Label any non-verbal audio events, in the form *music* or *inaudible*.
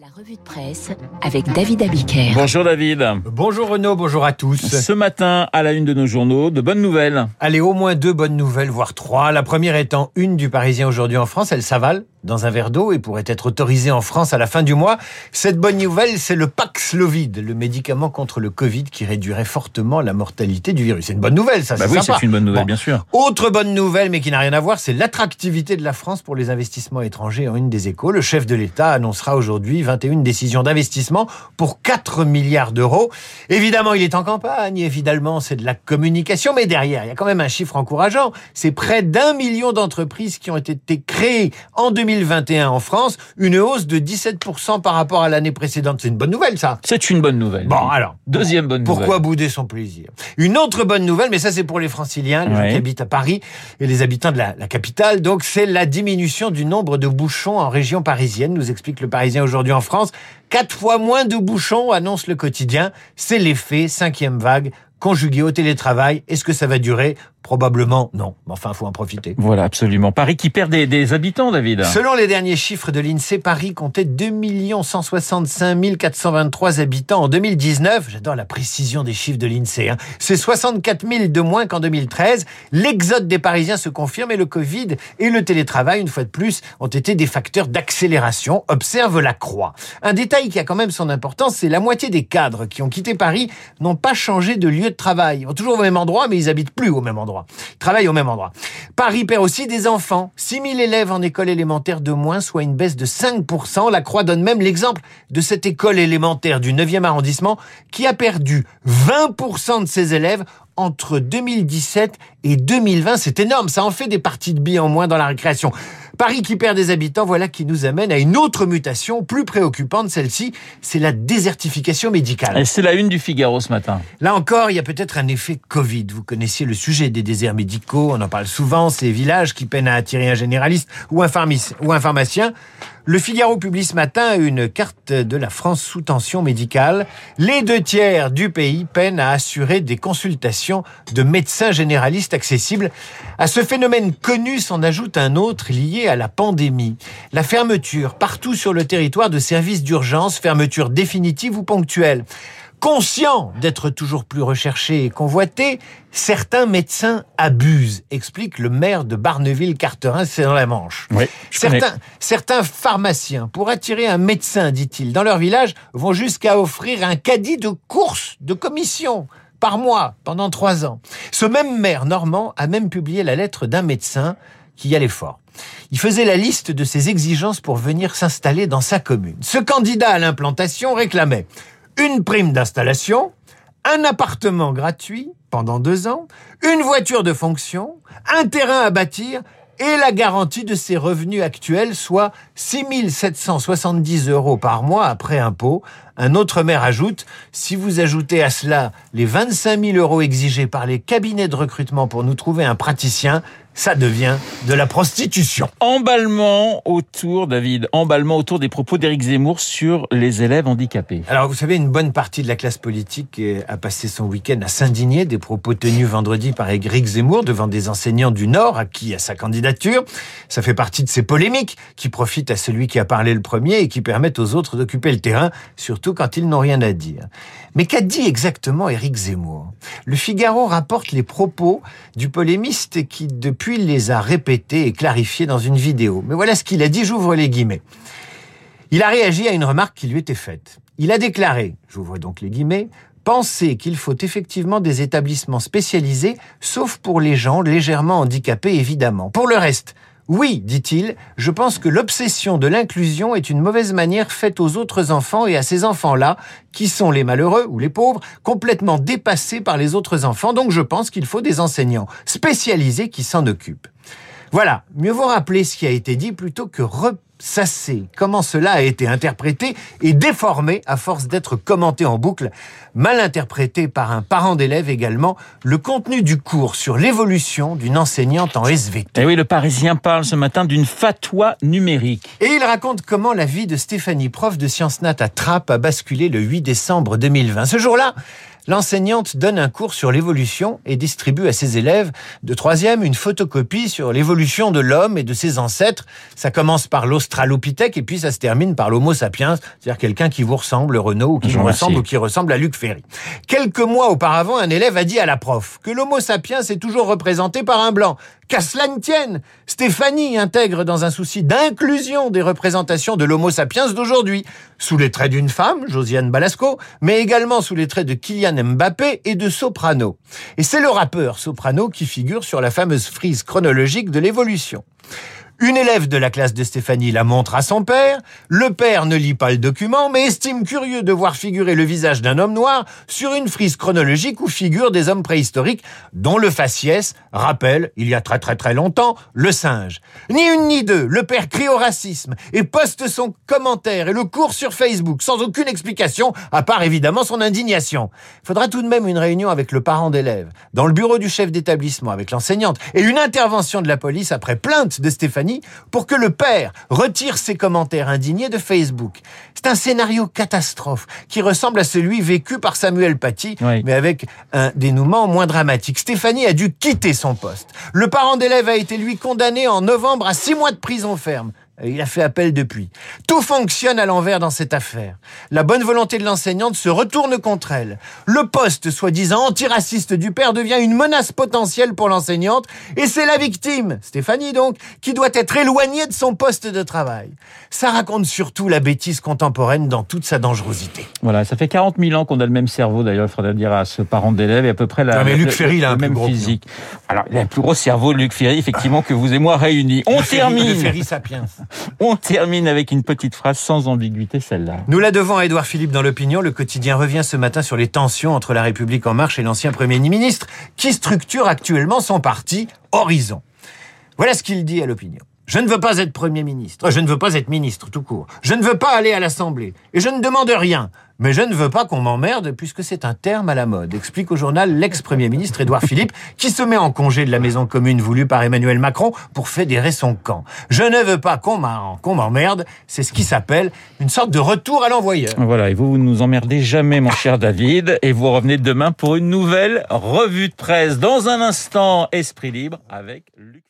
La revue de presse avec David Abiker. Bonjour David. Bonjour Renaud, bonjour à tous. Ce matin, à la une de nos journaux, de bonnes nouvelles. Allez, au moins deux bonnes nouvelles, voire trois. La première étant une du Parisien aujourd'hui en France, elle s'avale dans un verre d'eau et pourrait être autorisée en France à la fin du mois. Cette bonne nouvelle, c'est le Paxlovid, le médicament contre le Covid qui réduirait fortement la mortalité du virus. C'est une bonne nouvelle, ça, Bah c'est oui, c'est une bonne nouvelle, Bon. bien sûr. Autre bonne nouvelle, mais qui n'a rien à voir, c'est l'attractivité de la France pour les investissements étrangers en une des échos. Le chef de l'État annoncera aujourd'hui 21 décisions d'investissement pour 4 milliards d'euros. Évidemment, il est en campagne, évidemment, c'est de la communication, mais derrière, il y a quand même un chiffre encourageant. C'est près d'un million d'entreprises qui ont été créées en 2021 en France, une hausse de 17% par rapport à l'année précédente. C'est une bonne nouvelle, ça. C'est une bonne nouvelle. Bon, alors. Deuxième bonne Pourquoi nouvelle. bouder son plaisir? Une autre bonne nouvelle, mais ça c'est pour les franciliens, les gens qui habitent à Paris et les habitants de la, la capitale. Donc c'est la diminution du nombre de bouchons en région parisienne, nous explique le Parisien aujourd'hui en France. Quatre fois moins de bouchons, annonce le quotidien. C'est l'effet cinquième vague conjugué au télétravail. Est-ce que ça va durer? Probablement non. Mais enfin, faut en profiter. Voilà, absolument. Paris qui perd des, des habitants, David. Selon les derniers chiffres de l'INSEE, Paris comptait 2 165 423 habitants en 2019. J'adore la précision des chiffres de l'INSEE. hein. C'est 64 000 de moins qu'en 2013. L'exode des Parisiens se confirme et le Covid et le télétravail, une fois de plus, ont été des facteurs d'accélération. Observe la croix. Un détail qui a quand même son importance, c'est la moitié des cadres qui ont quitté Paris n'ont pas changé de lieu de travail. Ils vont toujours au même endroit, mais ils habitent plus au même endroit. Ils travaillent au même endroit. Paris perd aussi des enfants. 6 000 élèves en école élémentaire de moins, soit une baisse de 5%. La Croix donne même l'exemple de cette école élémentaire du 9e arrondissement qui a perdu 20% de ses élèves entre 2017 et 2020. C'est énorme. Ça en fait des parties de billes en moins dans la récréation. Paris qui perd des habitants, voilà qui nous amène à une autre mutation plus préoccupante. Celle-ci, c'est la désertification médicale. Et c'est la une du Figaro ce matin. Là encore, il y a peut-être un effet Covid. Vous connaissiez le sujet des déserts médicaux, on en parle souvent, ces villages qui peinent à attirer un généraliste ou un, pharmaci- ou un pharmacien. Le Figaro publie ce matin une carte de la France sous tension médicale. Les deux tiers du pays peinent à assurer des consultations de médecins généralistes accessibles. À ce phénomène connu s'en ajoute un autre lié à la pandémie. La fermeture partout sur le territoire de services d'urgence, fermeture définitive ou ponctuelle. Conscient d'être toujours plus recherché et convoité, certains médecins abusent, explique le maire de Barneville-Carterin, c'est dans la Manche. Oui. Certains, certains pharmaciens, pour attirer un médecin, dit-il, dans leur village, vont jusqu'à offrir un caddie de course, de commission, par mois, pendant trois ans. Ce même maire normand a même publié la lettre d'un médecin qui y allait fort. Il faisait la liste de ses exigences pour venir s'installer dans sa commune. Ce candidat à l'implantation réclamait une prime d'installation, un appartement gratuit pendant deux ans, une voiture de fonction, un terrain à bâtir et la garantie de ses revenus actuels, soit 6 770 euros par mois après impôt. Un autre maire ajoute, si vous ajoutez à cela les 25 000 euros exigés par les cabinets de recrutement pour nous trouver un praticien, ça devient de la prostitution. Emballement autour, David, emballement autour des propos d'Éric Zemmour sur les élèves handicapés. Alors, vous savez, une bonne partie de la classe politique eh, a passé son week-end à s'indigner des propos tenus vendredi par Éric Zemmour devant des enseignants du Nord acquis à sa candidature. Ça fait partie de ces polémiques qui profitent à celui qui a parlé le premier et qui permettent aux autres d'occuper le terrain, surtout quand ils n'ont rien à dire. Mais qu'a dit exactement Éric Zemmour? Le Figaro rapporte les propos du polémiste qui, depuis, les a répétés et clarifiés dans une vidéo. Mais voilà ce qu'il a dit, j'ouvre les guillemets. Il a réagi à une remarque qui lui était faite. Il a déclaré, j'ouvre donc les guillemets, penser qu'il faut effectivement des établissements spécialisés, sauf pour les gens légèrement handicapés évidemment. Pour le reste, oui, dit-il, je pense que l'obsession de l'inclusion est une mauvaise manière faite aux autres enfants et à ces enfants-là, qui sont les malheureux ou les pauvres, complètement dépassés par les autres enfants, donc je pense qu'il faut des enseignants spécialisés qui s'en occupent. Voilà, mieux vaut rappeler ce qui a été dit plutôt que ressasser comment cela a été interprété et déformé à force d'être commenté en boucle, mal interprété par un parent d'élève également, le contenu du cours sur l'évolution d'une enseignante en SVT. Et oui, le Parisien parle ce matin d'une fatwa numérique. Et il raconte comment la vie de Stéphanie, prof de sciences nat à Trappes, a basculé le 8 décembre 2020. Ce jour-là, l'enseignante donne un cours sur l'évolution et distribue à ses élèves de troisième une photocopie sur l'évolution de l'homme et de ses ancêtres. Ça commence par l'Australopithèque et puis ça se termine par l'Homo sapiens, c'est-à-dire quelqu'un qui vous ressemble, Renault, ou qui vous ressemble ou qui ressemble à Luc Ferry. Quelques mois auparavant, un élève a dit à la prof que l'Homo sapiens est toujours représenté par un blanc. Qu'à cela ne tienne, Stéphanie intègre dans un souci d'inclusion des représentations de l'Homo sapiens d'aujourd'hui, sous les traits d'une femme, Josiane Balasco, mais également sous les traits de Kylian Mbappé et de Soprano. Et c'est le rappeur Soprano qui figure sur la fameuse frise chronologique de l'évolution. Une élève de la classe de Stéphanie la montre à son père. Le père ne lit pas le document, mais estime curieux de voir figurer le visage d'un homme noir sur une frise chronologique où figurent des hommes préhistoriques, dont le faciès rappelle, il y a très très très longtemps, le singe. Ni une ni deux, le père crie au racisme et poste son commentaire et le cours sur Facebook sans aucune explication, à part évidemment son indignation. Faudra tout de même une réunion avec le parent d'élève, dans le bureau du chef d'établissement avec l'enseignante, et une intervention de la police après plainte de Stéphanie pour que le père retire ses commentaires indignés de Facebook. C'est un scénario catastrophe qui ressemble à celui vécu par Samuel Paty, mais avec un dénouement moins dramatique. Stéphanie a dû quitter son poste. Le parent d'élève a été lui condamné en novembre à six mois de prison ferme. Il a fait appel depuis. Tout fonctionne à l'envers dans cette affaire. La bonne volonté de l'enseignante se retourne contre elle. Le poste, soi-disant antiraciste du père, devient une menace potentielle pour l'enseignante et c'est la victime, Stéphanie donc, qui doit être éloignée de son poste de travail. Ça raconte surtout la bêtise contemporaine dans toute sa dangerosité. Voilà, ça fait 40 000 ans qu'on a le même cerveau d'ailleurs, il faudrait dire à ce parent d'élève et à peu près la, non, Luc Ferry, a un même physique. Alors, il a un plus gros cerveau, Luc Ferry, effectivement, que vous et moi réunis. On termine. Luc Ferry sapiens. *laughs* On termine avec une petite phrase sans ambiguïté, celle-là. Nous la devons à Édouard Philippe dans l'opinion. Le quotidien revient ce matin sur les tensions entre la République en marche et l'ancien Premier ministre, qui structure actuellement son parti Horizon. Voilà ce qu'il dit à l'opinion. Je ne veux pas être Premier ministre, je ne veux pas être ministre tout court, je ne veux pas aller à l'Assemblée, et je ne demande rien. Mais je ne veux pas qu'on m'emmerde puisque c'est un terme à la mode, explique au journal l'ex-premier ministre Édouard Philippe, qui se met en congé de la maison commune voulue par Emmanuel Macron pour fédérer son camp. Je ne veux pas qu'on m'emmerde, c'est ce qui s'appelle une sorte de retour à l'envoyeur. Voilà, et vous, vous ne nous emmerdez jamais, mon cher David, et vous revenez demain pour une nouvelle revue de presse. Dans un instant, Esprit Libre avec Luc